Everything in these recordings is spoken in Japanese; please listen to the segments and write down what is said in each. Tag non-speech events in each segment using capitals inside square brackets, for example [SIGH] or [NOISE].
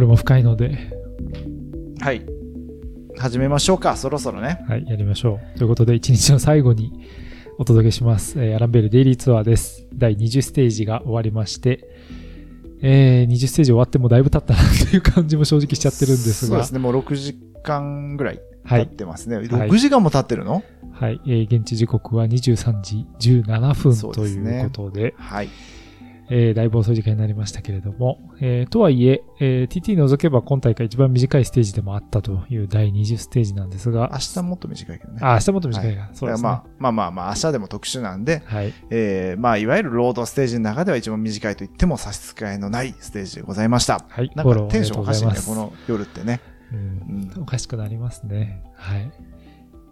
夜も深いので、はい。始めましょうか、そろそろね。はい、やりましょう。ということで、一日の最後にお届けします。えーアランベルデイリーツアーです。第20ステージが終わりまして、えー20ステージ終わってもだいぶ経ったなという感じも正直しちゃってるんですが、そうですね、もう6時間ぐらい経っはい、てますね。はい6時間も経ってるの？はい、えー現地時刻は23時17分ということで、はい。えーだいぶ遅い時間になりましたけれども、えーとはいええー TT 除けば今大会一番短いステージでもあったという第20ステージなんですが明、日もっと短いけどね。あ、明日もっと短いか、そうですね。まあまあまあまあ、明日でも特殊なんで、はい。えー、まあ、いわゆるロードステージの中では一番短いと言っても差し支えのないステージでございました。はい。なんかテンションおかしいねこの夜ってね。うんうんおかしくなりますね。はい。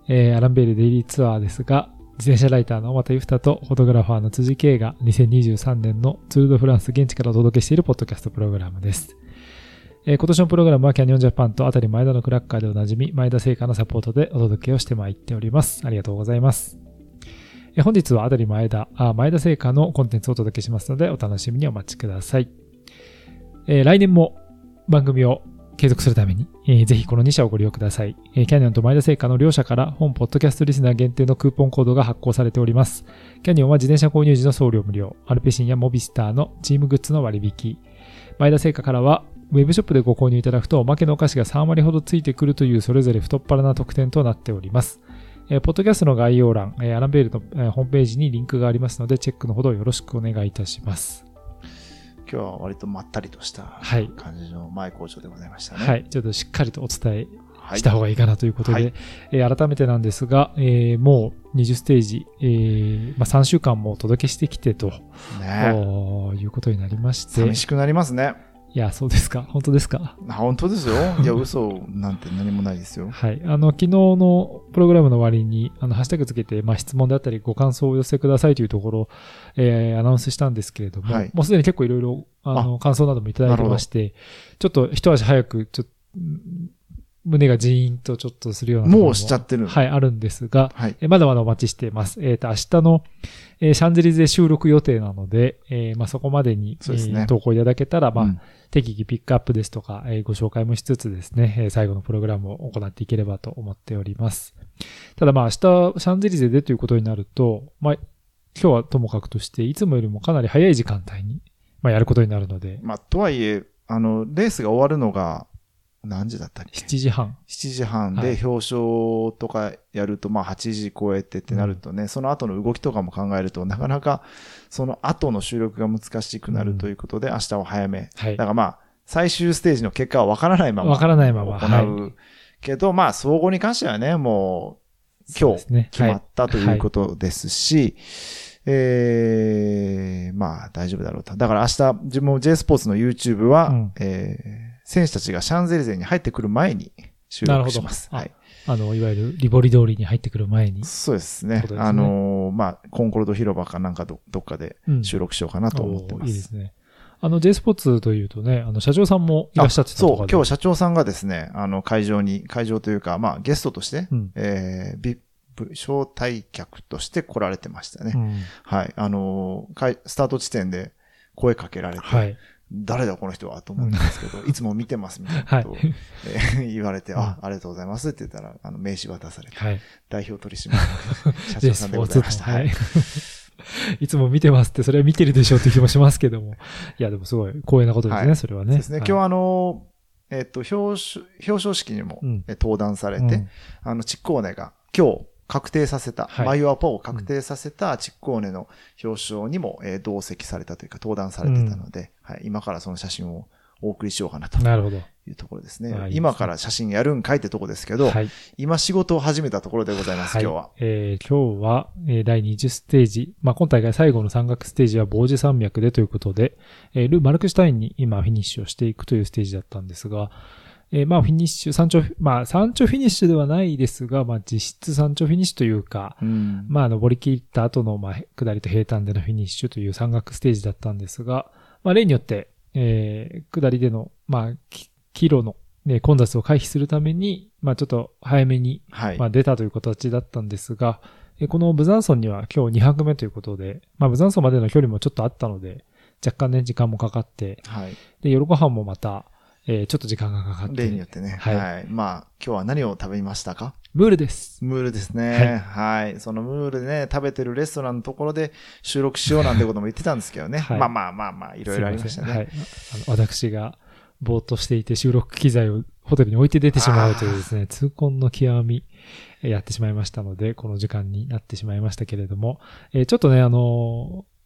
えーアランベールデイリーツアーですが、自転車ライターの又ゆふたとフォトグラファーの辻圭が2023年のツールドフランス現地からお届けしているポッドキャストプログラムです。えー今年のプログラムはキャニオンジャパンとあたり前田のクラッカーでおなじみ前田製菓のサポートでお届けをしてまいっております。ありがとうございます。えー本日はあたり前田、あ前田製菓のコンテンツをお届けしますのでお楽しみにお待ちください。えー来年も番組を継続するために、えーぜひこの2社をご利用ください。えーキャニオンと前田製菓の両社から本ポッドキャストリスナー限定のクーポンコードが発行されております。キャニオンは自転車購入時の送料無料、アルペシンやモビスターのチームグッズの割引、前田製菓からはウェブショップでご購入いただくとおまけのお菓子が3割ほどついてくるというそれぞれ太っ腹な特典となっております。えーポッドキャストの概要欄、えーアランベールの、えーホームページにリンクがありますので、チェックのほどよろしくお願いいたします。今日は割とまったりとしたはい感じの前校長でございましたね。はい。ちょっとしっかりとお伝えはい。した方がいいかなということで、はいえー改めてなんですが、えーもう20ステージ、えーまあ、3週間もお届けしてきてと、ねいうことになりまして、寂しくなりますね。いや、そうですか。本当ですか？あ本当ですよ。[LAUGHS] いや、嘘なんて何もないですよ。はい。あの、昨日のプログラムの終わりに、あの、ハッシュタグつけて、まあ、質問であったり、ご感想をお寄せくださいというところを、えーアナウンスしたんですけれども、はいもうすでに結構いろいろ、あの、感想などもいただいてまして、ちょっと一足早く、ちょっと、うん胸がジーンとちょっとするようなところもうしちゃってるの？はい、あるんですが、はい。えーまだまだお待ちしています。えっ、と、明日の、えーシャンゼリゼ収録予定なので、えーまあ、そこまでに、そうですねえー投稿いただけたら、まあ、うん適宜ピックアップですとか、えご紹介もしつつですね、え最後のプログラムを行っていければと思っております。ただまあ明日、シャンゼリゼでということになると、まあ、今日はともかくとして、いつもよりもかなり早い時間帯に、まあ、やることになるので、まあ、とはいえ、あの、レースが終わるのが何時だったっけ？7時半。7時半はいで表彰とかやると、まあ8時超えてってなるとね、その後の動きとかも考えると、なかなかその後の収録が難しくなるということで、明日は早め。はいだか。らまあ、最終ステージの結果は分からないまま。わからないまま行う。けど、まあ、総合に関してはね、もう、今日決まったということですし、えー、まあ、大丈夫だろうと。だから明日、自分も J スポーツの YouTube は、うんえー選手たちがシャンゼリゼに入ってくる前に収録します。はい。あの、いわゆるリボリ通りに入ってくる前に。そうですね。すねあのーまあ、コンコルド広場かなんかどどっかでうん収録しようかなと思ってます。おーいいですね。あの、J スポーツというとね、あの、社長さんもいらっしゃってたとかそう、今日社長さんがですね、あの、会場に、会場というか、まあ、ゲストとして、うんえー、VIP 招待客として来られてましたね。うんはい。あのースタート地点で声かけられて、はい。誰だこの人はと思ったんですけど、いつも見てますみたいなことを、はいえー言われて、うんあ、ありがとうございますって言ったら、あの、名刺渡されて、はい。代表取締役社長さんでございました。はいはい。。いつも見てますって、それは見てるでしょうって気もしますけども。いや、でもすごい光栄なことですね、はいそれはね。ですね。今日ははあのー、えっと、表彰、表彰式にも、登壇されて、うんあの、チッコーネが今日確定させた、はいマイオアポを確定させたチッコーネの表彰にも、えー同席されたというか登壇されてたので、はい、今からその写真をお送りしようかなとなるほど。いうところですね。あいいですね今から写真やるんかいってとこですけど、はい。今仕事を始めたところでございます、はい今日は。えー今日は、えー第20ステージ。まあ、今大会最後の山岳ステージは防止山脈でということで、えール・マルクシュタインに今フィニッシュをしていくというステージだったんですが、えーまあ、フィニッシュ、山頂、まあ、山頂フィニッシュではないですが、まあ、実質山頂フィニッシュというか、うんまあ、登り切った後の、まあ、下りと平坦でのフィニッシュという山岳ステージだったんですが、まあ、例によって、えー下りでの、まあ、き帰路の、ね、混雑を回避するために、まあ、ちょっと早めに、はい。まあ、出たという形だったんですが、えーこのブザンソンには今日2泊目ということで、まあ、ブザンソンまでの距離もちょっとあったので、若干ね、時間もかかって、はい。で、夜ご飯もまた、えーちょっと時間がかかって。例によってね。ははいい。まあ、今日は何を食べましたか？ムールです。ムールですね。はい。そのムールでね、食べてるレストランのところで収録しようなんてことも言ってたんですけどね。はいまあまあまあまあ、いろいろありましたね。はい。あの私がぼーっとしていて収録機材をホテルに置いて出てしまうというですね、痛恨の極み、えーやってしまいましたので、この時間になってしまいましたけれども、えーちょっとね、あのー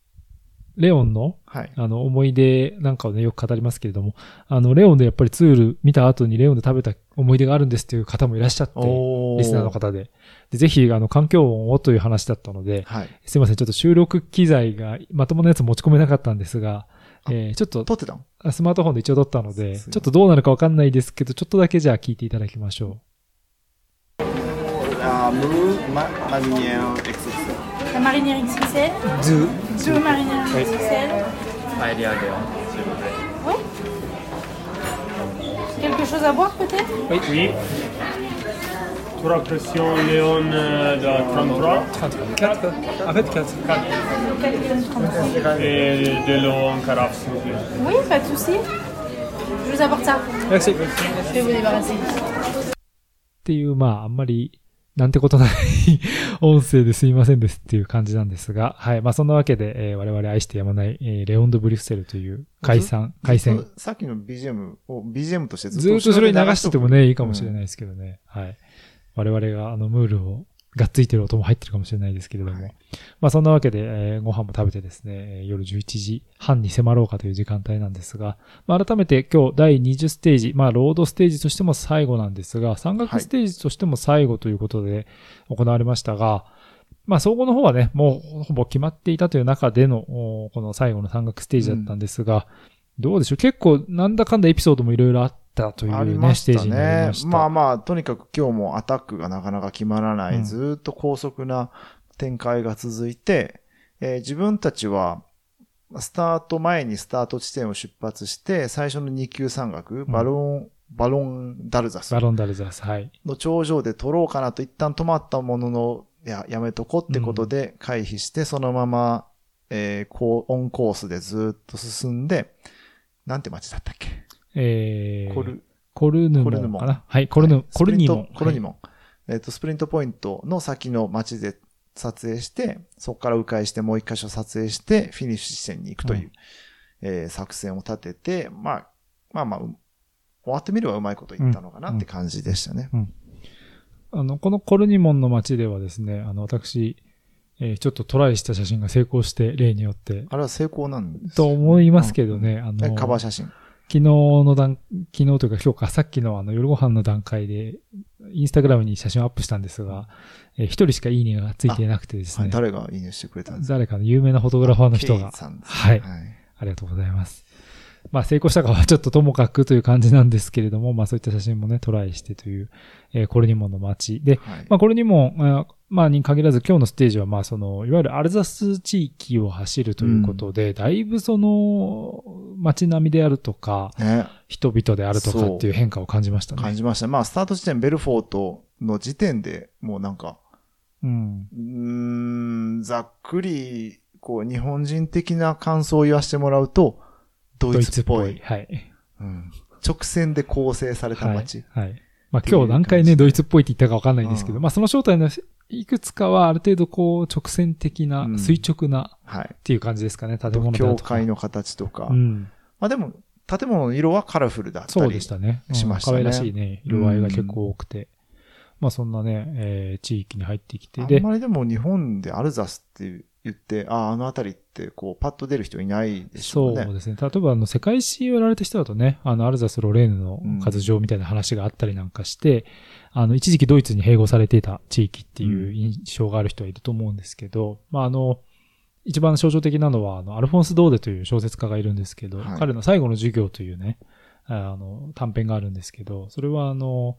レオンの、はい。あの、思い出なんかをね、よく語りますけれども、あの、レオンでやっぱりツール見た後にレオンで食べた思い出があるんですっていう方もいらっしゃって、おリスナーの方で。でぜひ、あの、環境音をという話だったので、はい。すいません、ちょっと収録機材がまともなやつ持ち込めなかったんですが、えーちょっと撮ってたの？あスマートフォンで一応撮ったので、ちょっとどうなるかわかんないですけど、ちょっとだけじゃあ聞いていただきましょあ ムール、ママニエル XXL。 La marinière XXL, う。ズ deux marinières XXL. パエリアレオン、s'il vous plaît. Oui. Quelque chose à boire peut-être Oui. Tour à pression Léon euh, de 33 4 En fait, 4. et de l'eau en carafe s'il vous plaît. Oui, pas de souci. Je vous apporte ça. Merci. Je vais vous débarrasser. っていう、まあ、あんまり、 なんてことない音声ですいませんですっていう感じなんですが、はい。まあ、そんなわけで、えー我々愛してやまない、えーレオンド・ブリュッセルという海産、海鮮。さっきの BGM を BGM としてずっとずーっとそれに流しててもね、いいかもしれい。ないですけどね。はい。我々があのムールをがっついてる音も入ってるかもしれないですけれども。はいまあそんなわけで、えーご飯も食べてですね、えー夜11時半に迫ろうかという時間帯なんですが、まあ改めて今日第20ステージ、まあロードステージとしても最後なんですが、山岳ステージとしても最後ということで行われましたが、まあ総合の方はね、もうほぼ決まっていたという中での、おこの最後の山岳ステージだったんですが、どうでしょう？結構なんだかんだエピソードもいろいろあったというありね、ましたステージになりねまし。た。まあまあ、とにかく今日もアタックがなかなか決まらない、うんずーっと高速な展開が続いて、えー自分たちは、スタート前にスタート地点を出発して、最初の2級山岳、バロン、バロンダルザスバロンダルザース、はい。の頂上で取ろうかなと一旦止まったものの、いや、やめとこうってことで回避して、そのまま、えーこう、オンコースでずーっと進んで、なんて街だったっけ？えー、コル、コルヌモンンかなはい、コルヌ、はい。コルニモ。ン。コルニモ。ン。えっ、と、スプリントポイントの先の街で撮影して、そこから迂回してもう一箇所撮影して、フィニッシュ地点に行くという、うん。えー作戦を立てて、まあ、まあまあ、う終わってみればうまいこと言ったのかなって感じでしたね。あの、このコルニモンの街ではですね、あの、私、えーちょっとトライした写真が成功して、例によって、あれは成功なんですと思いますけどね、あえの、カバー写真。昨日の段、昨日というか今日か、さっきのあの夜ご飯の段階で、インスタグラムに写真をアップしたんですが、えー一人しかいいねがついていなくてですはい、ね、誰がいいねしてくれたんですか？誰かの有名なフォトグラファーの人が、さんですね。はい。はい。ありがとうございます。まあ成功したかはちょっとともかくという感じなんですけれども、まあそういった写真もね、トライしてという、えーコルニモンの街で、はい。まあこれにも、あまあに限らず今日のステージはまあその、いわゆるアルザス地域を走るということで、だいぶその、街並みであるとか、ね、人々であるとかっていう変化を感じましたね。感じました。まあ、スタート地点ベルフォートの時点でもうなんか、うん。うーん、ざっくり、こう、日本人的な感想を言わせてもらうと、ドイツっぽい。はい。うん直線で構成された街。はい。はい。まあ今日何回ね、ドイツっぽいって言ったかわかんないんですけど、うんまあその正体のいくつかはある程度こう直線的な、うん垂直なはい。っていう感じですかね、建物教。会の形とか。うん。まあでも、建物の色はカラフルだったり。そうでしたね。うんしましたね可愛らしいね、色合いが結構多くて。まあそんなね、えー地域に入ってきて、で、あんまりでも日本でアルザスって言って、ああ、あの辺りって、こう、パッと出る人いないでしょうね。そうですね。例えば、あの、世界史をやられた人だとね、あの、アルザス・ロレーヌの活場みたいな話があったりなんかして、あの、一時期ドイツに併合されていた地域っていう印象がある人はいると思うんですけど、まあ、あの、一番象徴的なのは、あの、アルフォンス・ドーデという小説家がいるんですけど、はい。彼の最後の授業というね、あの、短編があるんですけど、それはあの、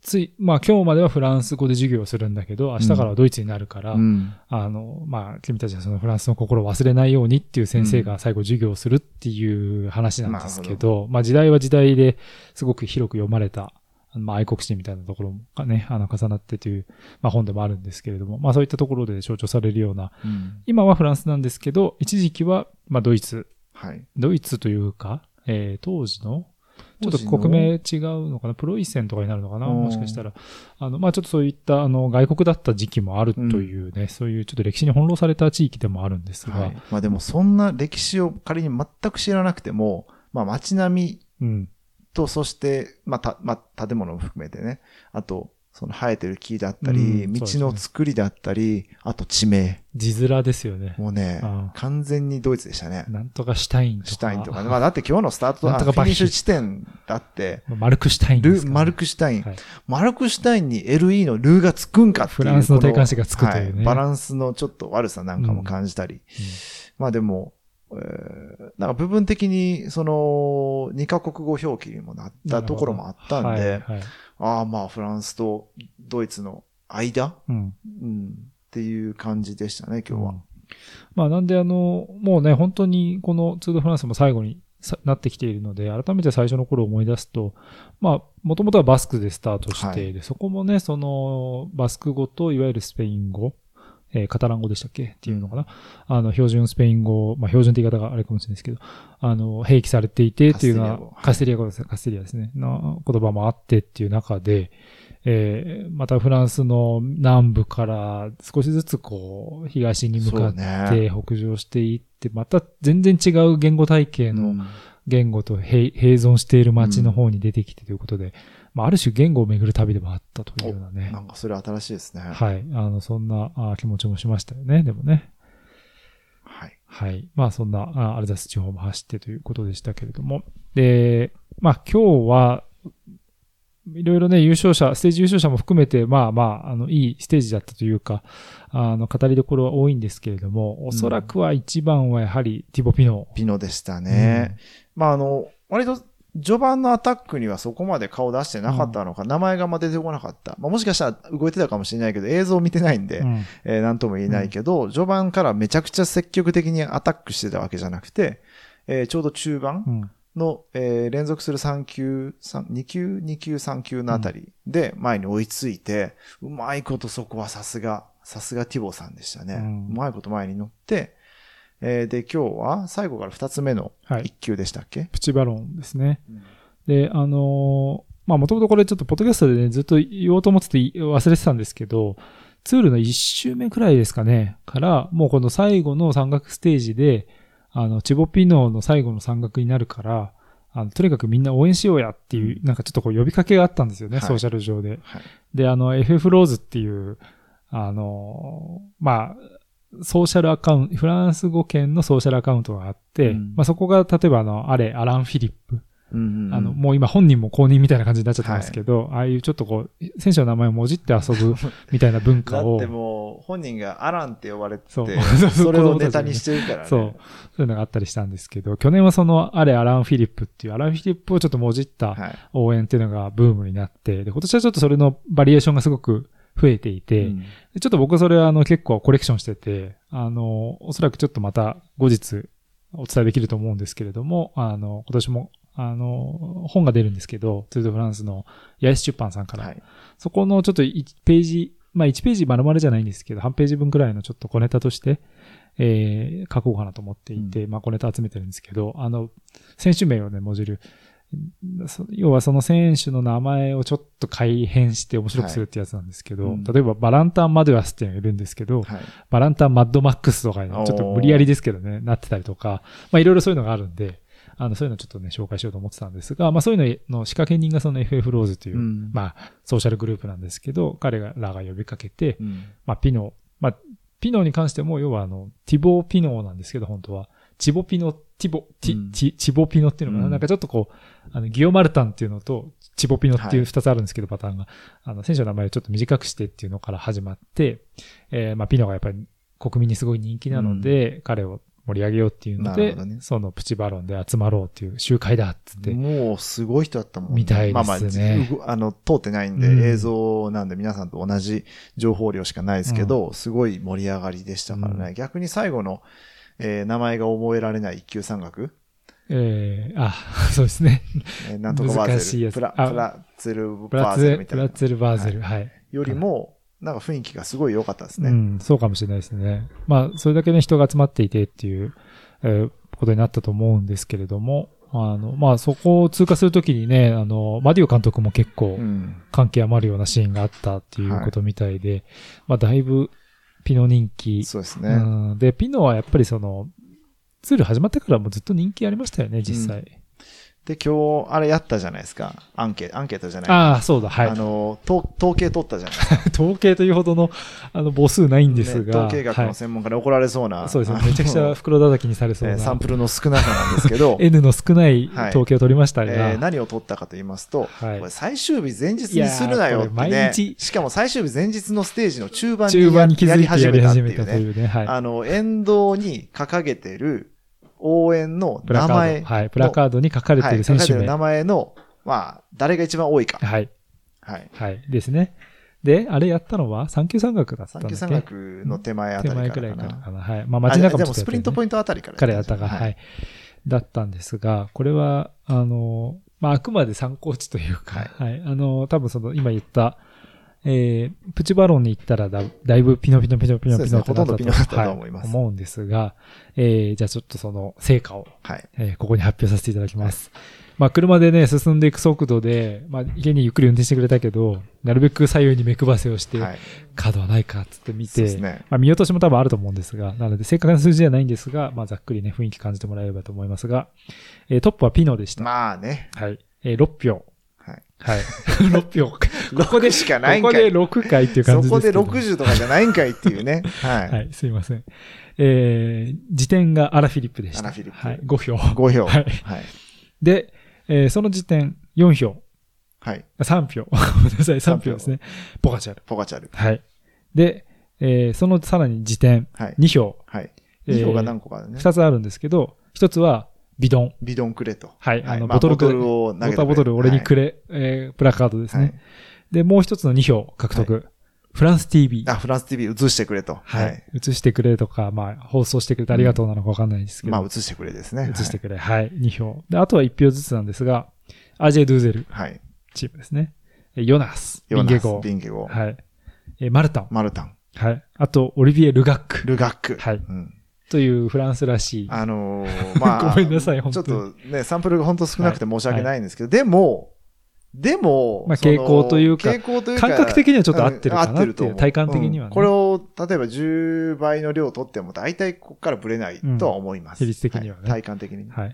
つい、まあ今日まではフランス語で授業をするんだけど、明日からはドイツになるから、うん。あの、まあ、君たちはそのフランスの心を忘れないようにっていう先生が最後授業をするっていう話なんですけど、まあ時代は時代ですごく広く読まれた、まあ愛国心みたいなところがね、あの重なってという、まあ本でもあるんですけれども、まあそういったところで象徴されるような、うん。今はフランスなんですけど、一時期は、まあドイツ、はい。ドイツというか、えー当時の、ちょっと国名違うのかな？プロイセンとかになるのかな？うんもしかしたら。あの、まあちょっとそういった、あの、外国だった時期もあるというね、そういうちょっと歴史に翻弄された地域でもあるんですが、はい。まあでもそんな歴史を仮に全く知らなくても、まあ街並みうん。と、そして、まあ、た、まあ、建物も含めてね。あと、その生えてる木だったり、道うんそうですね。の作りだったり、あと地名。字面。ですよね。もうねうん、完全にドイツでしたね。なんとかシュタインとか。シュタインとかね。まあだって今日のスタート、とかフィニッシュ地点だって、マルクシュタインですマルクシュタイン。はいマルクシュタインに LE のルーがつくんかっていう。フランスのこ定冠詞がつくというねはバランスのちょっと悪さなんかも感じたり。まあでも、えーなんか部分的に、その、二カ国語表記にもなったところもあったんで、はいはい。ああまあフランスとドイツの間、うん。うん、っていう感じでしたね、今日は。うん。まあなんであの、もうね、本当にこのツール・ド・フランスも最後にさなってきているので、改めて最初の頃を思い出すと、まあ、もともとはバスクでスタートして、はい。でそこもね、その、バスク語といわゆるスペイン語、えーカタラン語でしたっけ？っていうのかな、あの、標準スペイン語、まあ、標準って言い方があれかもしれないですけど、あの、併記されていてっていうのは、カカステリア語ですね、カステリアですね、の言葉もあってっていう中で、えーまたフランスの南部から少しずつこう、東に向かって北上していって、また全然違う言語体系のうん。言語と並並存している街の方に出てきてということで、まあ、ある種言語を巡る旅でもあったというようなねな。んかそれ新しいですね。はい。あの、そんなあ気持ちもしましたよね。でもね。はい。はい。まあそんなあアルザス地方も走ってということでしたけれども。で、まあ今日は、いろいろね、優勝者、ステージ優勝者も含めて、まあまあ、あの、いいステージだったというか、あの、語りどころは多いんですけれども、おそらくは一番はやはりティボピノ。ピノでしたね。まああの、割と序盤のアタックにはそこまで顔出してなかったのか、名前がま出てこなかった。まあもしかしたら動いてたかもしれないけど、映像を見てないんで、うんえーなんとも言えないけど、序盤からめちゃくちゃ積極的にアタックしてたわけじゃなくて、えーちょうど中盤うん。の、えー連続する3球、三2球、2球、3球のあたりで前に追いついて、うまいことそこはさすが、さすがティボさんでしたね。ううんまいこと前に乗って、えーで、今日は最後から2つ目のはい1球でしたっけ、プチバロンですね。で、あのーまあ、もともとこれちょっとポッドキャストでね、ずっと言おうと思ってて忘れてたんですけど、ツールの1周目くらいですかね、から、もうこの最後の山岳ステージで、あの、チボピノの最後の山岳になるから、あの、とにかくみんな応援しようやっていう、なんかちょっとこう呼びかけがあったんですよね、はいソーシャル上で。はい。で、あの、FF ローズっていう、あの、まあ、ソーシャルアカウント、フランス語圏のソーシャルアカウントがあって、うん。まあそこが、例えばあの、あれ、アラン・フィリップ。うんうんうん。あの、もう今本人も公認みたいな感じになっちゃってますけど、ああいうちょっとこう、選手の名前をもじって遊ぶ [LAUGHS] みたいな文化を、だってもう、本人がアランって呼ばれてて、そう。それをネタにしてるからね。そう、そういうのがあったりしたんですけど、去年はその、あれ、アラン・フィリップっていう、アラン・フィリップをちょっともじったはい。応援っていうのがブームになって、で、今年はちょっとそれのバリエーションがすごく増えていて、うんでちょっと僕それはあの結構コレクションしてて、あの、おそらくちょっとまた後日お伝えできると思うんですけれども、あの、今年も、あの、本が出るんですけど、ツール・ド・フランスの八重洲出版さんから、はい。そこのちょっと1ページ、まあ1ページ丸々じゃないんですけど、半ページ分くらいのちょっと小ネタとして、えー、書こうかなと思っていて、まあ小ネタ集めてるんですけど、あの、選手名をね、もじる。そ要はその選手の名前をちょっと改変して面白くするってやつなんですけど、はいうん例えばバランタン・マドゥアスっていうのがいるんですけど、はい。バランタン・マッドマックスとかにおーちょっと無理やりですけどね、なってたりとか、まあいろいろそういうのがあるんで、あの、そういうのちょっとね、紹介しようと思ってたんですが、まあそういうのの仕掛け人がその FF ローズという、うんまあ、ソーシャルグループなんですけど、彼らが呼びかけて、うんまあ、ピノ、まあ、ピノに関しても、要はあの、ティボーピノなんですけど、本当は。チボピノ、ティボ、ティ、うん。チチボピノっていうのかな、うん。かちょっとこう、あの、ギオマルタンっていうのと、チボピノっていうはい。二つあるんですけど、パターンが。あの、選手の名前をちょっと短くしてっていうのから始まって、えー、まあ、ピノがやっぱり国民にすごい人気なので、彼を盛り上げようっていうので、ね。そのプチバロンで集まろうっていう集会だっつって、もうすごい人だったもんね。みたいですね。まあまああの、通ってないんで、うん。映像なんで皆さんと同じ情報量しかないですけど、すごい盛り上がりでしたからね。うん。逆に最後の、えー名前が覚えられない一級山岳、えー、あ、[LAUGHS] そうですね。えーなんとかバーゼル、難しいやつプラ、あプラツルバーゼルみたいなブラッ。ツェルバーゼル、はいよりも、なんか雰囲気がすごい良かったですね。うん、そうかもしれないですね。まあ、それだけね、人が集まっていてっていう、えーことになったと思うんですけれども、あの、まあ、そこを通過するときにね、あの、マディオ監督も結構うん。関係余るようなシーンがあったっていうことみたいで、まあ、だいぶピノ人気。そうですね。うん、で、ピノはやっぱりその、ツール始まってからもずっと人気ありましたよね、実際。で、今日、あれやったじゃないですか。アンケート、アンケートじゃない。ああ、そうだ、はいあ。の、統統計取ったじゃないですか。[LAUGHS] 統計というほどの、あの、母数ないんですが。ね統計学の専門家に怒られそうな。はい、そうですね。めちゃくちゃ袋叩きにされそうな。えーサンプルの少なさなんですけど、[LAUGHS] N の少ない統計を取りましたが。えー何を取ったかと言いますと、はいこれ最終日前日にするなよってね毎日。しかも最終日前日のステージの中盤に中盤に気づいてやり始め。たというね。はい。あの、沿道に掲げてる応援の名前ド。はい。プラカードに書かれている選手名。はい名前の、まあ、誰が一番多いか。はい。はい。はい。ですね。で、あれやったのは三級山岳だったんだっけ？三級山岳の手前あたり手前くからいからかな。はい。まあ街中もあでもスプリントポイントあたりから彼やったが、ははいい。だったんですが、これは、あの、まあ、あくまで参考値というか、はい。あの、多分その、今言った、えー、プチバロンに行ったらだ、だいぶピノピノピノピノピノってとと思いますは思うんですが、えー、じゃあちょっとその成果を、はい。えーここに発表させていただきます。まあ、車でね、進んでいく速度で、まあ、家にゆっくり運転してくれたけど、なるべく左右に目配せをして、はい。角はないかっつって見て、ね。まあ、見落としも多分あると思うんですが、なので正確な数字ではないんですが、まあ、ざっくりね、雰囲気感じてもらえればと思いますが、えートップはピノでした。まあね。はい。えー6票。はい。はい。[LAUGHS] 6票。ここで、しかないんかいここで6回っていう感じですそこでけど。60とかじゃないんかいっていうね。はい。はい、すいません。えー、時点がアラフィリップでした。アラフィリップはい、5票。5票。はいはい。で、えーその時点4票。はい。3票。ごめんなさい、3票ですね。ポカチャル。ポガチャル。はい。で、えーそのさらに時点はい。2票。はい。えー2票が何個かあるね。2つあるんですけど、1つはビドン。ビドンくれと。はい。あの、まあボトルボトルを投げてボタボトル俺にくれ、えープラカードですね。はいで、もう一つの2票獲得。フランス TV。あ、フランス TV 映してくれと。ははいい。。映してくれとか、まあ、放送してくれてありがとうなのかわかんないですけど。まあ、映してくれですね。映してくれ。はい。2票。で、あとは1票ずつなんですが、アジェ・ドゥーゼルはい。チームですね。えヨナス。ビヨナスンゲゴ。ビンゲゴ。はい。えマルタン。マルタン。はい。あと、オリビエ・ルガック。ルガック。はいうんというフランスらしい。あのー、[LAUGHS] まあ、ごめんなさい本ちょ当にっとね、サンプルが本当少なくて申し訳ないんですけど、でも、でも、まあ傾向というか傾向というか、感覚的にはちょっと合ってるかなっていう体感的にはねうんこれを、例えば10倍の量取っても、大体ここからブレないとは思います。うん比率的にはねい体感的に。はい。っ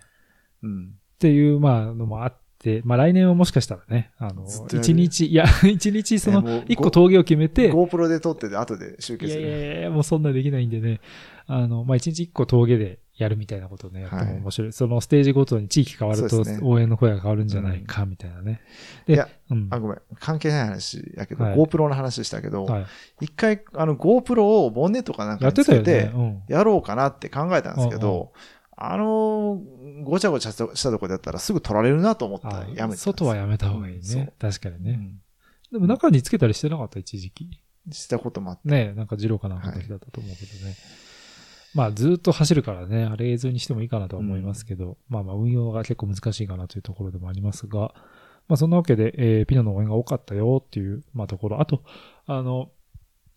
うん。ていう、まあ、のもあって、まあ来年はもしかしたらね、あの一日、いや、[LAUGHS] 一日その一個峠を決めて、GoPro で撮ってて後で集計いやいする。やいや、もうそんなできないんでね。あの、まあ、一日一個峠でやるみたいなことをね、やっても面白い。そのステージごとに地域変わると応援の声が変わるんじゃないか、みたいなね。で、いやうん。あ、ごめん。関係ない話やけど、はい GoPro の話したけど、はい。一回、あの、GoPro をボンネットかなんかやってにつけて。やろうかなって考えたんですけうんど、あの、ごちゃごちゃしたとこでやったらすぐ取られるなと思ったらあやめて外はやめた方がいいね。確かにね。うんでも中につけたりしてなかった、一時期？したこともあって。ねなんかジローかなんかの時だったと思うけどね。まあずっと走るからね、あれ映像にしてもいいかなとは思いますけど、まあまあ運用が結構難しいかなというところでもありますが、まあそんなわけで、えーピノの応援が多かったよっていう、まあところ。あと、あの、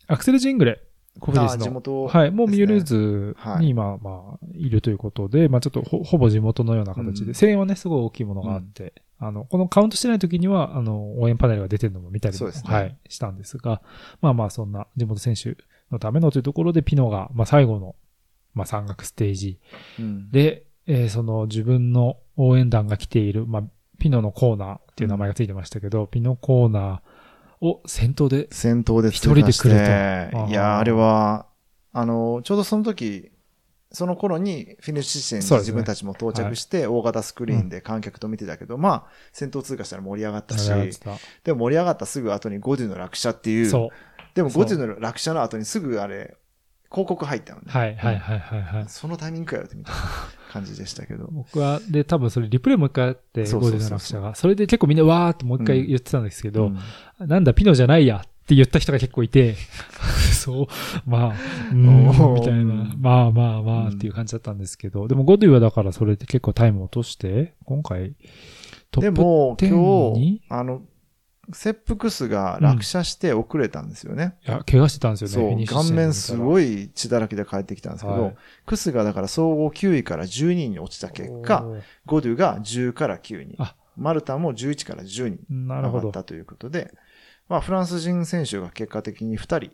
アクセル・ジングレ、コフディスあの。地元。はい、もうミュールーですズはい。に今、まあ、いるということで、まあちょっとほほぼ地元のような形で、うん。声援はね、すごい大きいものがあって、あの、このカウントしてない時には、あの、応援パネルが出てるのも見たりもね。はい、したんですが、まあまあ、そんな地元選手のためのというところで、ピノが、まあ最後の、まあ山岳ステージうん。で、えーその自分の応援団が来ている、まあ、ピノのコーナーっていう名前がついてましたけど、ピノコーナーを先頭で、先頭で一人で来ると。いや、あれは、あの、ちょうどその時、その頃にフィニッシュ地点に自分たちも到着して、大型スクリーンで観客と見てたけど、まあ、先頭通過したら盛り上がったし、でも盛り上がったすぐ後にゴディの落車っていう。でもそう。ゴディの落車の後にすぐあれ、広告入ったのね。はいはいはいはいはい。そのタイミングかよってみた。いな感じでしたけど。僕は、で、多分それリプレイもう一回あって、ゴールデンの落車が。それで結構みんなわーってもう一回言ってたんですけど、うん。なんだ、ピノじゃないやって言った人が結構いて、[LAUGHS] そう、まあ、うん、みたいな、まあまあまあっていう感じだったんですけど、でもゴドゥはだからそれで結構タイムを落として、今回、トップでも、10今日に、あの、セップクスが落車して遅れたんですよね。いや、怪我してたんですよね。そう。顔面すごい血だらけで帰ってきたんですけど、はいクスがだから総合9位から12位に落ちた結果、ゴドゥが10から9に。あ、マルタも11から10に上がっ。たということで、まあフランス人選手が結果的に2人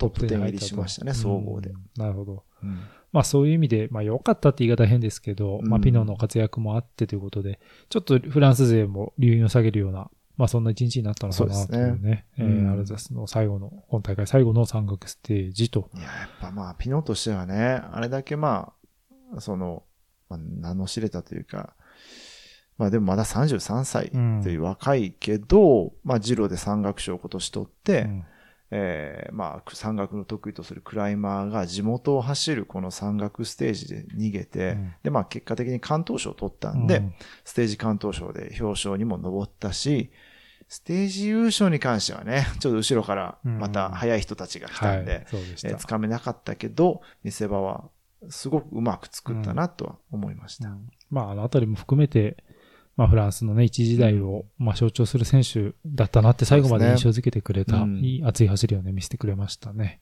トップ10入りしましたね、総合で。う。ん。なるほど。うん。まあそういう意味で、まあ良かったって言い方は変ですけど、うん。まあピノの活躍もあってということで、ちょっとフランス勢も留飲を下げるような、まあそんな一日になったのかなというそうですね。えうん。ーアルザスの最後の、今大会最後の山岳ステージと。いや、やっぱまあ、ピノとしてはね、あれだけまあ、その、まあ、名の知れたというか、まあでもまだ33歳うん。という若いけど、まあジロで山岳賞を今年取って、うん。えーまあ山岳の得意とするクライマーが地元を走るこの山岳ステージで逃げて、うん。でまあ結果的に関東賞を取ったんで、うん。ステージ関東賞で表彰にも上ったし、ステージ優勝に関してはね、[LAUGHS] ちょっと後ろからまた速い人たちが来たんで、つかめなかったけど、見せ場はすごくうまく作ったなとは思いました。うん。まあ、あのあたりも含めて、まあ、フランスのね、一時代を、まあ、象徴する選手だったなって最後まで印象づけてくれた、ねうん。いい熱い走りをね、見せてくれましたね。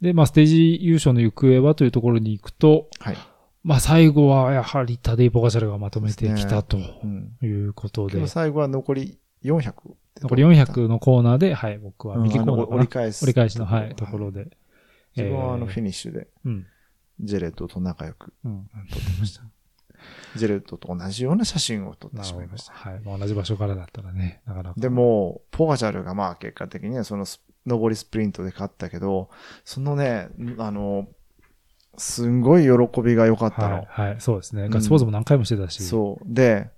で、まあ、ステージ優勝の行方はというところに行くと、はい。まあ、最後はやはりタデイ・ポガチャルがまとめてきたとうん。いうことで、今日最後は残り400。残り400のコーナーで、はい、僕は右コーナーうん折り返す。折り返しの、はい、ところで。自分はあのえーフィニッシュで、うん。ジェレットと仲良くうん。撮ってました。ジェレットと同じような写真を撮ってしまいました。はい。まあ、同じ場所からだったらね、なかなか。でも、ポガチャルがまあ結果的にはそのス上りスプリントで勝ったけど、そのね、あの、すんごい喜びが良かったの。はい、はい、そうですね。んガッツポーズも何回もしてたし。そう。で、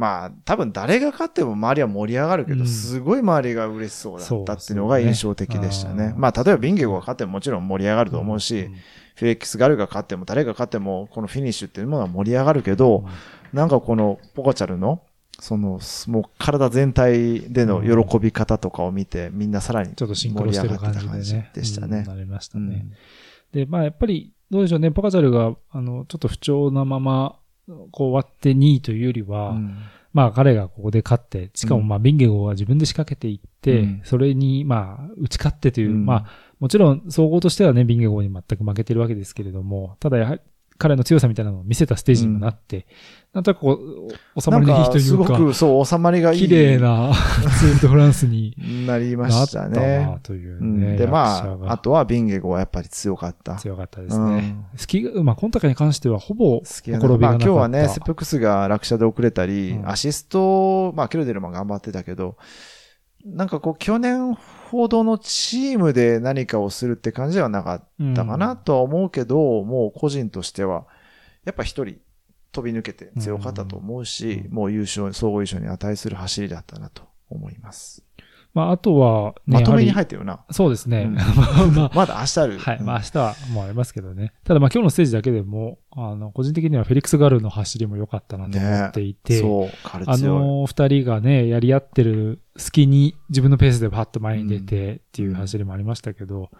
まあ、多分誰が勝っても周りは盛り上がるけど、うん。すごい周りが嬉しそうだったっていうのが印象的でしたね。あーまあ、例えばビンゲゴが勝ってももちろん盛り上がると思うし、ん。フェレックス・ガルが勝っても誰が勝ってもこのフィニッシュっていうものは盛り上がるけど、なんかこのポカチャルの、その、もう体全体での喜び方とかを見て、みんなさらにちょっとシンクロしてる感じでしたねうん。なりましたね。うんで、まあやっぱり、どうでしょうね、ポカチャルが、あの、ちょっと不調なまま、こう終わって2位というよりは、うん。まあ彼がここで勝って、しかもまあビンゲゴが自分で仕掛けていって、うん。それにまあ打ち勝ってという、うん。まあもちろん総合としてはね、ビンゲゴに全く負けてるわけですけれども、ただやはり彼の強さみたいなのを見せたステージにもなって、なんとなくこう、収まりのいいといすごうか、く、そう、収まりがいい。綺麗なツール・ド・フランスになりましたね。といううね。ん、で、まあ、あとはビンゲゴはやっぱり強かった。強かったですね。スキー、まあ今大会に関してはほぼ、好きやなほころびまあ今日はね、セプクスが落車で遅れたり、うんアシスト、まあケルデルも頑張ってたけど、なんかこう去年ほどのチームで何かをするって感じではなかったかなとは思うけど、もう個人としては、やっぱ一人飛び抜けて強かったと思うし、うん。もう優勝、総合優勝に値する走りだったなと思います。まああとは、ね、まとめに入ってるな。りそうですね。うん [LAUGHS] まあまだ明日ある。はい。うんまあ明日はもうありますけどね。ただまあ今日のステージだけでも、あの、個人的にはフェリックス・ガルの走りも良かったなと思っていて、そう、彼あ強い。の二人がね、やり合ってる隙に自分のペースでパッと前に出てっていう走りもありましたけど、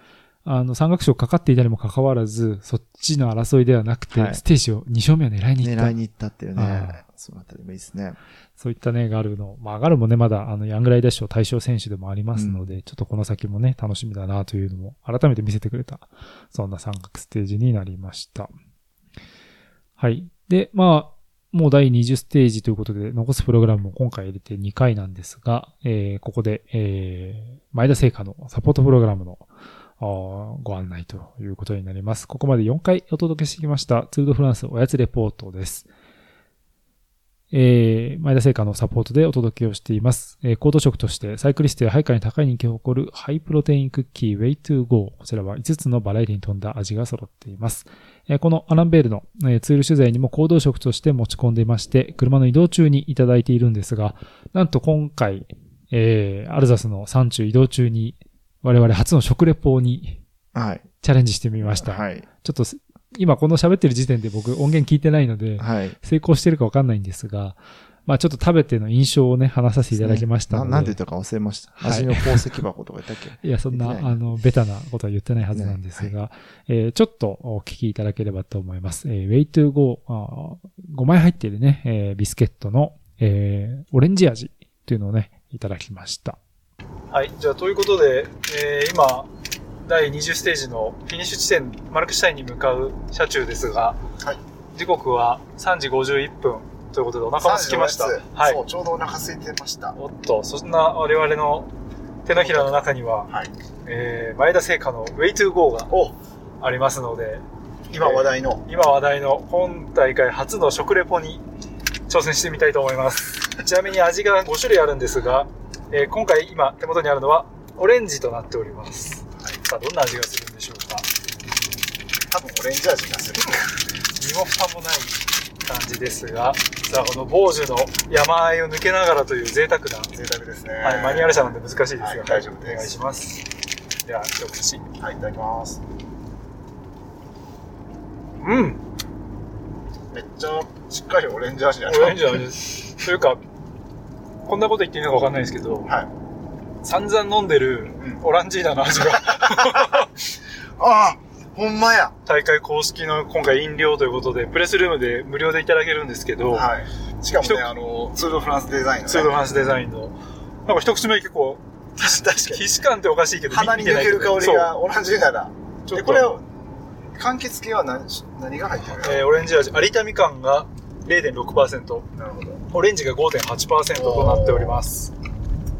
あの、山岳賞かかっていたにもかかわらず、そっちの争いではなくて、はいステージを2勝目を狙いに行った。狙いに行ったっていうねあ。そのあたりもいいですね。そういったね、ガルの、まあガルもね、まだあの、ヤングライダー賞対象選手でもありますので、ちょっとこの先もね、楽しみだなというのも改めて見せてくれた、そんな三角ステージになりました。はい。で、まあ、もう第20ステージということで、残すプログラムも今回入れて2回なんですが、えーここで、えー前田製菓のサポートプログラムのご案内ということになります。ここまで4回お届けしてきました、ツールドフランスおやつレポートです。えー前田製菓のサポートでお届けをしています。えー、行動食としてサイクリストやハイカーに高い人気を誇るハイプロテインクッキー Way to Go。こちらは5つのバラエティに富んだ味が揃っています。えーこのアランベールの、えーツール取材にも行動食として持ち込んでいまして、車の移動中にいただいているんですが、なんと今回、えーアルザスの山中移動中に我々初の食レポにはい。チャレンジしてみました。はい。ちょっとす今この喋ってる時点で僕音源聞いてないので、はい。成功してるかわかんないんですが、まあちょっと食べての印象をね、話させていただきましたので。ななんて言ったか忘れました。はい味の宝石箱とか言ったっけ？[LAUGHS] いや、そんな、あの、ベタなことは言ってないはずなんですが、えーちょっとお聞きいただければと思います。えー、Way to Go、あー5枚入っているね、えービスケットの、えーオレンジ味というのをね、いただきました。はい。じゃあ、ということで、えー今、第20ステージのフィニッシュ地点、マルクシュタインに向かう車中ですが、はい時刻は3時51分ということでお腹も空きました。35ですはいそ。う、ちょうどお腹空いてました。おっと、そんな我々の手のひらの中には、はい。えー前田製菓の Way to Go がお、ありますので、今話題の。今話題の今大会初の食レポに挑戦してみたいと思います。[LAUGHS] ちなみに味が5種類あるんですが、えー今回今手元にあるのはオレンジとなっております。さあ、どんな味がするんでしょうか多分オレンジ味がする。身も蓋もない感じですが、さあ、この傍受の山あいを抜けながらという贅沢な、贅沢ですね。はい、マニュアル車なんで難しいですが、はい大丈夫ですお願いします。では、一口。はい、いただきます。うんめっちゃしっかりオレンジ味やオレンジの味です。というか、こんなこと言っていいのかわかんないですけど、はい。散々飲んでるうんオランジーナの味が、[LAUGHS] ああほんまや大会公式の今回飲料ということで、プレスルームで無料でいただけるんですけど、はい。しかもね、一あの、ツールドフランスデザインの、ね。ツールドフランスデザインの、なんか一口目結構、確かに。皮脂感っておかしいけど、鼻に抜ける香りがオランジーナだ。で、ちょっとこれを、柑橘系は何何が入ってるの？えーオレンジ味、有田みかんが0.6%、なるほど。オレンジが5.8%となっております。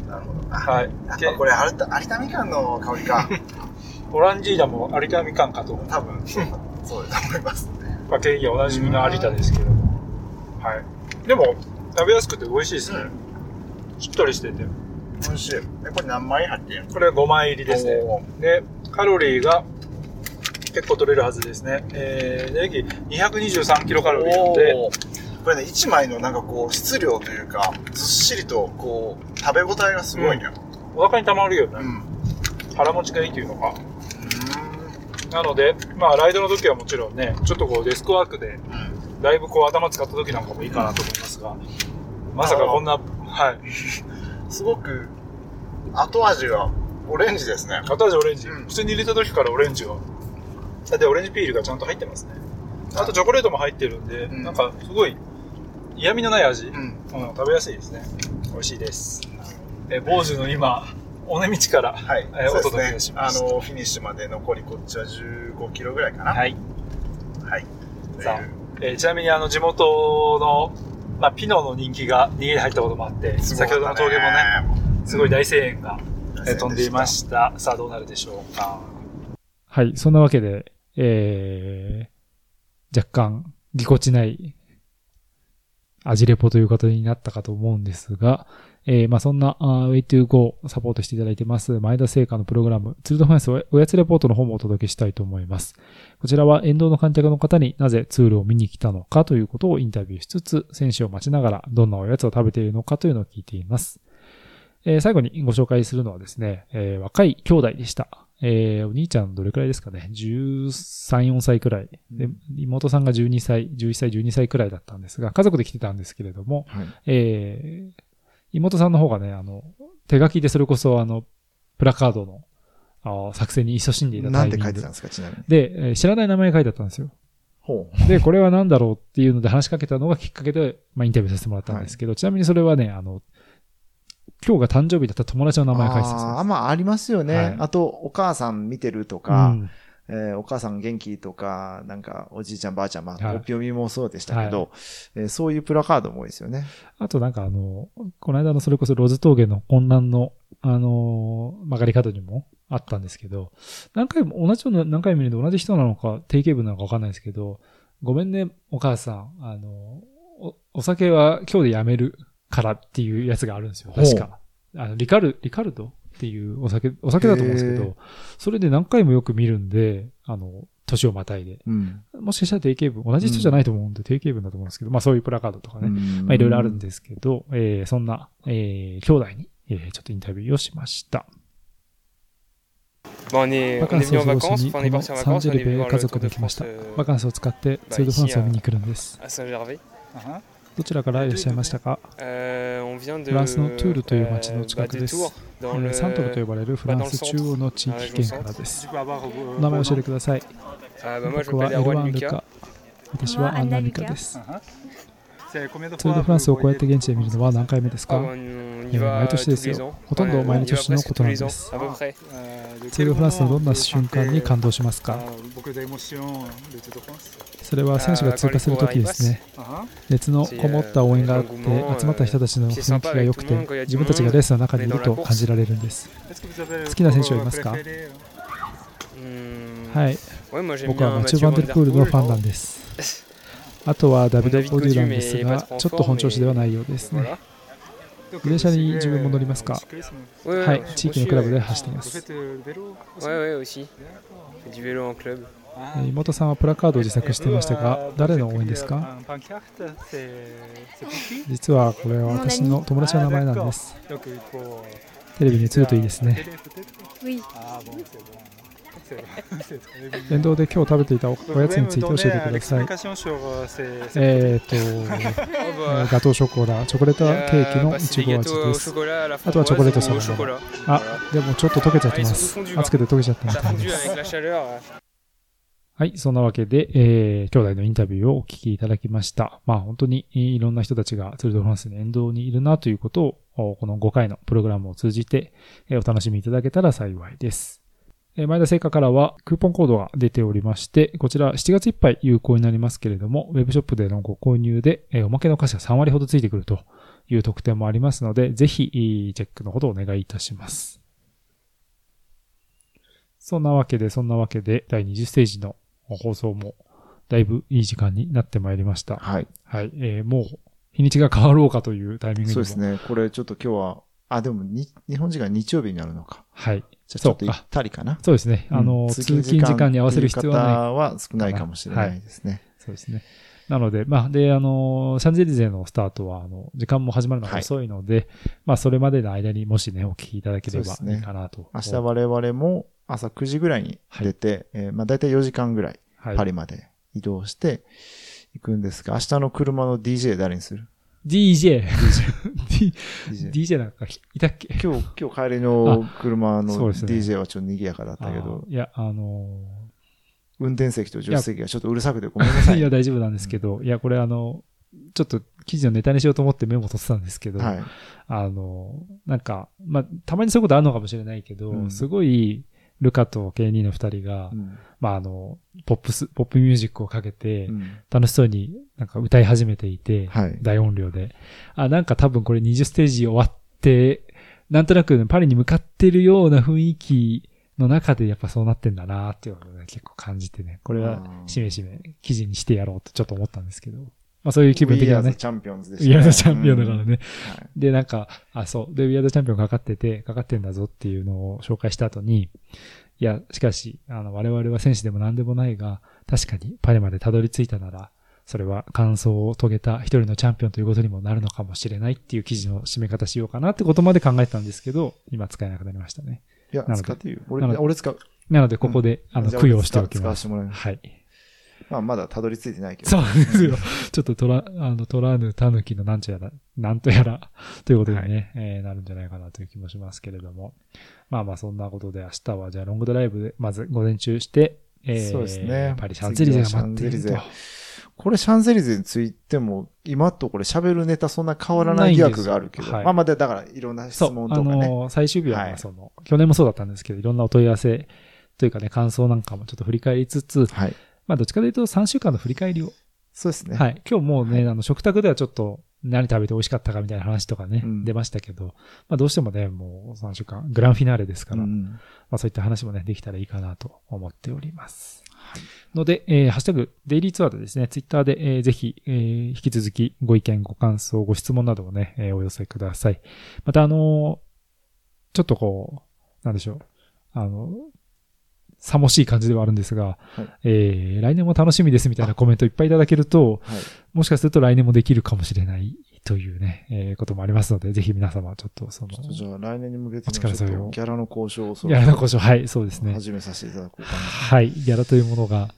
なるほど。あはい。これ、有田みかんの香りか。[LAUGHS] オランジーナも有田みかんかと。多分、そうだと思います。まあ、経緯はおなじみの有田ですけども。はい。でも、食べやすくて美味しいですね。しっとりしてて。美味しい。え、これ何枚入ってるこれ5枚入りですね。おで、カロリーが結構取れるはずですね。えー、ネギ223キロカロリーなんで、これね、1枚のなんかこう、質量というか、ずっしりと、こう、食べ応えがすごいね。お腹に溜まるよね。うん。腹持ちがいいというのか。なので、まあ、ライドの時はもちろんね、ちょっとこうデスクワークで、うん。だいぶこう頭使った時なんかもいいかなと思いますが、まさかこんな、はい。[LAUGHS] すごく、後味がオレンジですね。後味オレンジ。うん普通に入れた時からオレンジが。だってオレンジピールがちゃんと入ってますね。あとチョコレートも入ってるんで、うんなんかすごい嫌味のない味。うん。うん、食べやすいですね。美味しいです。えー、坊主の今、尾根道から、はい。えーお届けします。あの、フィニッシュまで残りこっちは15キロぐらいかな。。はいい。はい。さあえーちなみにあの地元の、まあ、ピノの人気が逃げに入ったこともあって、先ほどの峠もね、すごい大声援が、えー飛んでいました。さあどうなるでしょうか。はい。そんなわけで、えー、若干、ぎこちない、味レポということになったかと思うんですが、えー、まあそんな、Way to Go サポートしていただいてます、前田製菓のプログラム、ツールドファンスおやつレポートの方もお届けしたいと思います。こちらは沿道の観客の方になぜツールを見に来たのかということをインタビューしつつ、選手を待ちながらどんなおやつを食べているのかというのを聞いています。えー最後にご紹介するのはですね、えー若い兄弟でした。えーお兄ちゃんどれくらいですかね ?13、4歳くらい。で、妹さんが12歳、11歳、12歳くらいだったんですが、家族で来てたんですけれども、はい。えー妹さんの方がね、あの、手書きでそれこそあの、プラカードのあ作成に勤しんでいたタなんイミングて書いてたんですか、ちなみに。で、えー知らない名前が書いてあったんですよ。ほで、これは何だろうっていうので話しかけたのがきっかけで、まあ、インタビューさせてもらったんですけど、ちなみにそれはね、あの、今日が誕生日だった友達の名前が書いてたそうですあー。まあ、ありますよね。はいあと、お母さん見てるとうか、んえーお母さん元気とか、なんか、おじいちゃんばあちゃん、まあ、はいおぴよみもそうでしたけど、えーそういうプラカードも多いですよね。あとなんかあの、この間のそれこそロズ峠の混乱の、あのー曲がり方にもあったんですけど、何回も、同じような何回も見ると同じ人なのか、定型文なのかわかんないですけど、ごめんね、お母さん、あの、お、お酒は今日でやめるからっていうやつがあるんですよ、確か。あの、リカル、リカルド？っていうお酒、お酒だと思うんですけど、それで何回もよく見るんで、あの、年をまたいで。うん。もしかしたら定型文、同じ人じゃないと思うんで定型文だと思うんですけど、まあそういうプラカードとかね、まあいろいろあるんですけど、えーそんな、えー兄弟に、えーちょっとインタビューをしました。バカンスを過ごしに、このサンジェ venu ベ家族で来ました。バカンスを使ってツール・ド・フランスを見に来るんです。どちらからいらっしゃいましたか、Euh, フランスのトゥールという町の euh, 近くです。サントルと呼ばれるフランス中央の地域圏からです。名前を教えてください。Ah, 僕はエルワン・ル.カ。私はアンナ・ミカです。ツツール・ド・フランスをこうやって現地で見るのは何回目です Ah, か毎年ですよ.ほとんど毎年のことなんです.ツール・フランスのどんな瞬間に感動しますかそれは選手が通過するときですね。熱のこもった応援があって集まった人たちの雰囲気が良くて自分たちがレースの中にいると感じられるんです。好きな選手はいますか？はい。僕はマチュー・バンデルプールのファンなんです。あとはダビデ・ポデューランですがちょっと本調子ではないようですね。グ電車に自分も乗りますか？はい。地域のクラブで走っています。妹さんはプラカードを自作していましたが誰の応援ですか？実はこれは私の友達の名前なんですテレビに映るといいですね沿道で今日食べていたおやつについて教えてください。えっ、ー、と、[LAUGHS] ガトーショコラ、チョコレートケーキのいちご味です。あとはチョコレートソース。あでもちょっと溶けちゃってます。熱くて溶けちゃったみたいです。はい、そんなわけで、えー、兄弟のインタビューをお聞きいただきました。まあ本当にいろんな人たちがツール・ド・フランスの沿道にいるなということを、この5回のプログラムを通じて、えーお楽しみいただけたら幸いです。えー前田製菓からはクーポンコードが出ておりまして、こちら7月いっぱい有効になりますけれども、ウェブショップでのご購入で、えーおまけの価値が3割ほどついてくるという特典もありますので、ぜひ、チェックのほどお願いいたします。そんなわけで、そんなわけで、第20ステージの放送もだいぶいい時間になってまいりました。はい。はい。えーもう日にちが変わろうかというタイミングにも。そうですね。これちょっと今日は、あ、でもに日本時間日曜日になるのか。はい。じゃあちょっと行ったりかな。そうですね。あの、うん通勤時間に合わせる必要はない。は少ないかもしれないですね。そうですね。なので、まあ、で、あの、シャンゼリゼのスタートは、あの、時間も始まるのが遅いので、まあ、それまでの間にもしね、お聞きいただければいいかなと。明日我々も朝9時ぐらいに出て、えーまあ大体4時間ぐらいはい、パリまで移動して行くんですが、明日の車の DJ 誰にする？DJ。D- DJ DJ なんかいたっけ？今日、今日帰りの車の DJ はちょっと賑やかだったけどあ、いや、あの運転席と助手席がちょっとうるさくてごめんなさー、い。い。や、[LAUGHS] 大丈夫なんですけど、いや、これあの、ちょっと記事のネタにしようと思ってメモ取ってたんですけど、はい。あの、なんか、まあ、たまにそういうことあるのかもしれないけど、うん。すごい、ルカとケイニーの二人が、うん。まあ、あの、ポップス、ポップミュージックをかけて、うん。楽しそうになんか歌い始めていて、はい。大音量で。あ、なんか多分これ20ステージ終わって、なんとなくパリに向かってるような雰囲気の中でやっぱそうなってんだなっていうのをね、結構感じてね、これはしめしめ記事にしてやろうとちょっと思ったんですけど、まあそういう気分的 We な are the ね、champions でウィアードチャンピオンだからね。で、なんか、あ、そう。で、ウィアードチャンピオンかかってて、かかってんだぞっていうのを紹介した後に、いや、しかし、あの、我々は選手でも何でもないが、確かにパリまでたどり着いたなら、それは完走を遂げた一人のチャンピオンということにもなるのかもしれないっていう記事の締め方しようかなってことまで考えてたんですけど、今使えなくなりましたね。いやなの、で使っていいよ。俺俺使う。なので、ここで、あの、じゃあ供養しておき使わせます。てもらいます。はい。まあ、まだたどり着いてないけど。そうですよ。ちょっとトラ、あの、トラヌ、タヌキのなんちゃら、[LAUGHS] なんとやら、ということでね、えーなるんじゃないかなという気もしますけれども。まあまあ、そんなことで明日は、じゃあ、ロングドライブで、まず午前中して、えーそうですねパリ・シャンゼリゼが待っていると次はシャンゼリ。これシャンゼリゼについても、今とこれ喋るネタそんな変わらない疑惑があるけど。はいまあまあ、だからいろんな質問とかね。の、最終日は、まあ、はいその、去年もそうだったんですけど、いろんなお問い合わせというかね、感想なんかもちょっと振り返りつつ、はい。まあ、どっちかというと3週間の振り返りをそうですね。はい。今日もうね、あの、食卓ではちょっと何食べて美味しかったかみたいな話とかね、うん出ましたけど、まあどうしてもね、もう3週間、グランフィナーレですから、うんまあそういった話もね、できたらいいかなと思っております。ので、えーハッシュタグ、デイリーツアーでですね、ツイッターで、えーぜひ、えー引き続きご意見、ご感想、ご質問などをね、えーお寄せください。また、あのーちょっとこう、なんでしょう、あの、さもしい感じではあるんですが、はいえー来年も楽しみですみたいなコメントいっぱいいただけると、はい。もしかすると来年もできるかもしれないというね、えーこともありますので、ぜひ皆様ちょっとその、ちょっとじゃあ来年に向けてお力添えをちょっとギャラの交渉をそギャラの交渉、はい、そうですね。始めさせていただこうかな。はい、ギャラというものが、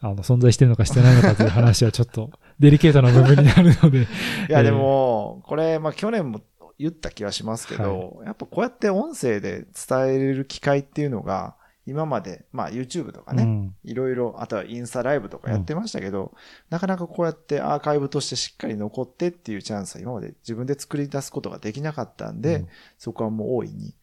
あの、存在してるのかしてないのかという話はちょっとデリケートな部分になるので、[LAUGHS] いや、でも、これ、まあ去年も言った気はしますけど、やっぱこうやって音声で伝えれる機会っていうのが、今まで、まあ YouTube とかね、うんいろいろ、あとはインスタライブとかやってましたけど、なかなかこうやってアーカイブとしてしっかり残ってっていうチャンスは今まで自分で作り出すことができなかったんで、うんそこはもう大いに、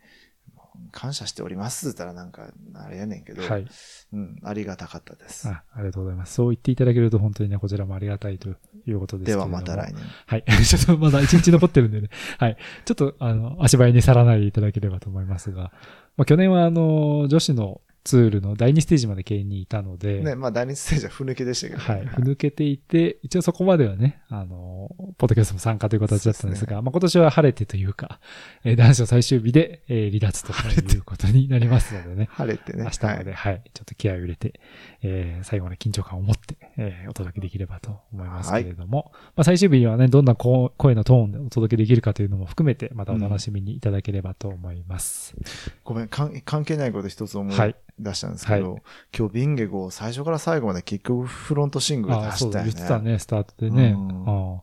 感謝しておりますって言ったらなんか、あれやねんけど、はい。うん、ありがたかったです。あありがとうございます。そう言っていただけると本当にね、こちらもありがたいということですけども。はまた来年。はい。[LAUGHS] ちょっとまだ一日残ってるんでね。はい。ちょっと、あの、足早に去らないでいただければと思いますが、まあ、去年はあの、女子のツールの第2ステージまで経営にいたので、ね、まあ第二ステージはふぬけでしたけど、はい。ふぬけていて、一応そこまではね、あの、ポッドキャストも参加という形だったんですが、まあ今年は晴れてというか、えー男子の最終日で、えー離脱ということになりますのでね。晴れてね。明日まで、はい、ちょっと気合を入れて、えー最後まで緊張感を持って、えーお届けできればと思いますけれども、まあ最終日にはね、どんな声のトーンでお届けできるかというのも含めて、またお楽しみにいただければと思います。ごめん、関係ないこと一つ思はいい出したんですけど、は今日ビンゲゴ最初から最後まで結局フロントシングルでああ、そうだ、走ったよね。言ってたね、スタートでね。うんあ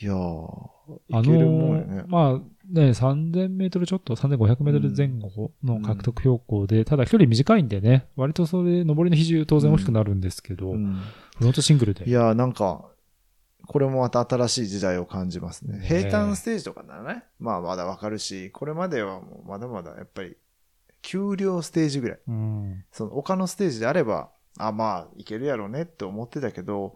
いやいけるもんよね。のーまあね、3000メートルちょっと、3500メートル前後の獲得標高で、ただ距離短いんでね、割とそれ、上りの比重当然大きくなるんですけど、うんフロントシングルで。いやー、なんか、これもまた新しい時代を感じますね。ね平坦ステージとかならね、まあまだわかるし、これまではもうまだまだやっぱり、給料ステージぐらい。うん。その他のステージであれば、あ、まあ、いけるやろうねって思ってたけど、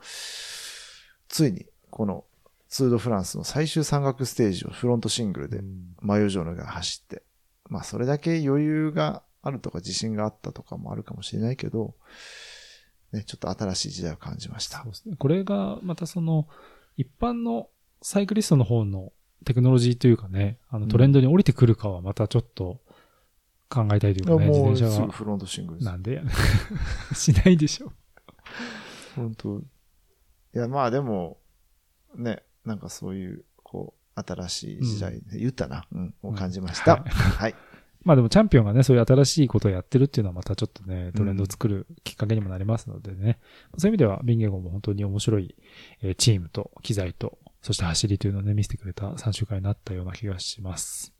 ついに、この、ツールドフランスの最終山岳ステージをフロントシングルで、マヨジョーノが走って、まあ、それだけ余裕があるとか自信があったとかもあるかもしれないけど、ね、ちょっと新しい時代を感じましたそう。ですね。これが、またその、一般のサイクリストの方のテクノロジーというかね、あのトレンドに降りてくるかはまたちょっと考えたいというかね、自転車は。すぐフロントシングルです。なんでやねん [LAUGHS] しないでしょ。本当いや、まあでも、ね、なんかそういう、こう、新しい時代、言ったな、うん、を感じました。うんはい。[LAUGHS] まあでもチャンピオンがね、そういう新しいことをやってるっていうのはまたちょっとね、トレンドを作るきっかけにもなりますのでね。そういう意味では、ビンゲゴも本当に面白いえーチームと機材と、そして走りというのをね、見せてくれた3週間になったような気がします。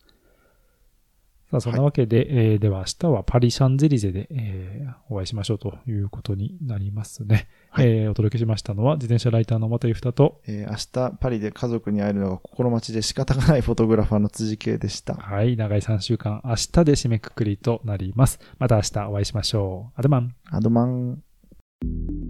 さあ、そんなわけで、えーでは明日はパリ・シャンゼリゼで、えーお会いしましょうということになりますね。はいえーお届けしましたのは、自転車ライターの又ゆふたと、えー明日パリで家族に会えるのが心待ちで仕方がないフォトグラファーの辻圭でした。はい、長い3週間、明日で締めくくりとなります。また明日お会いしましょう。アドマン。アドマン。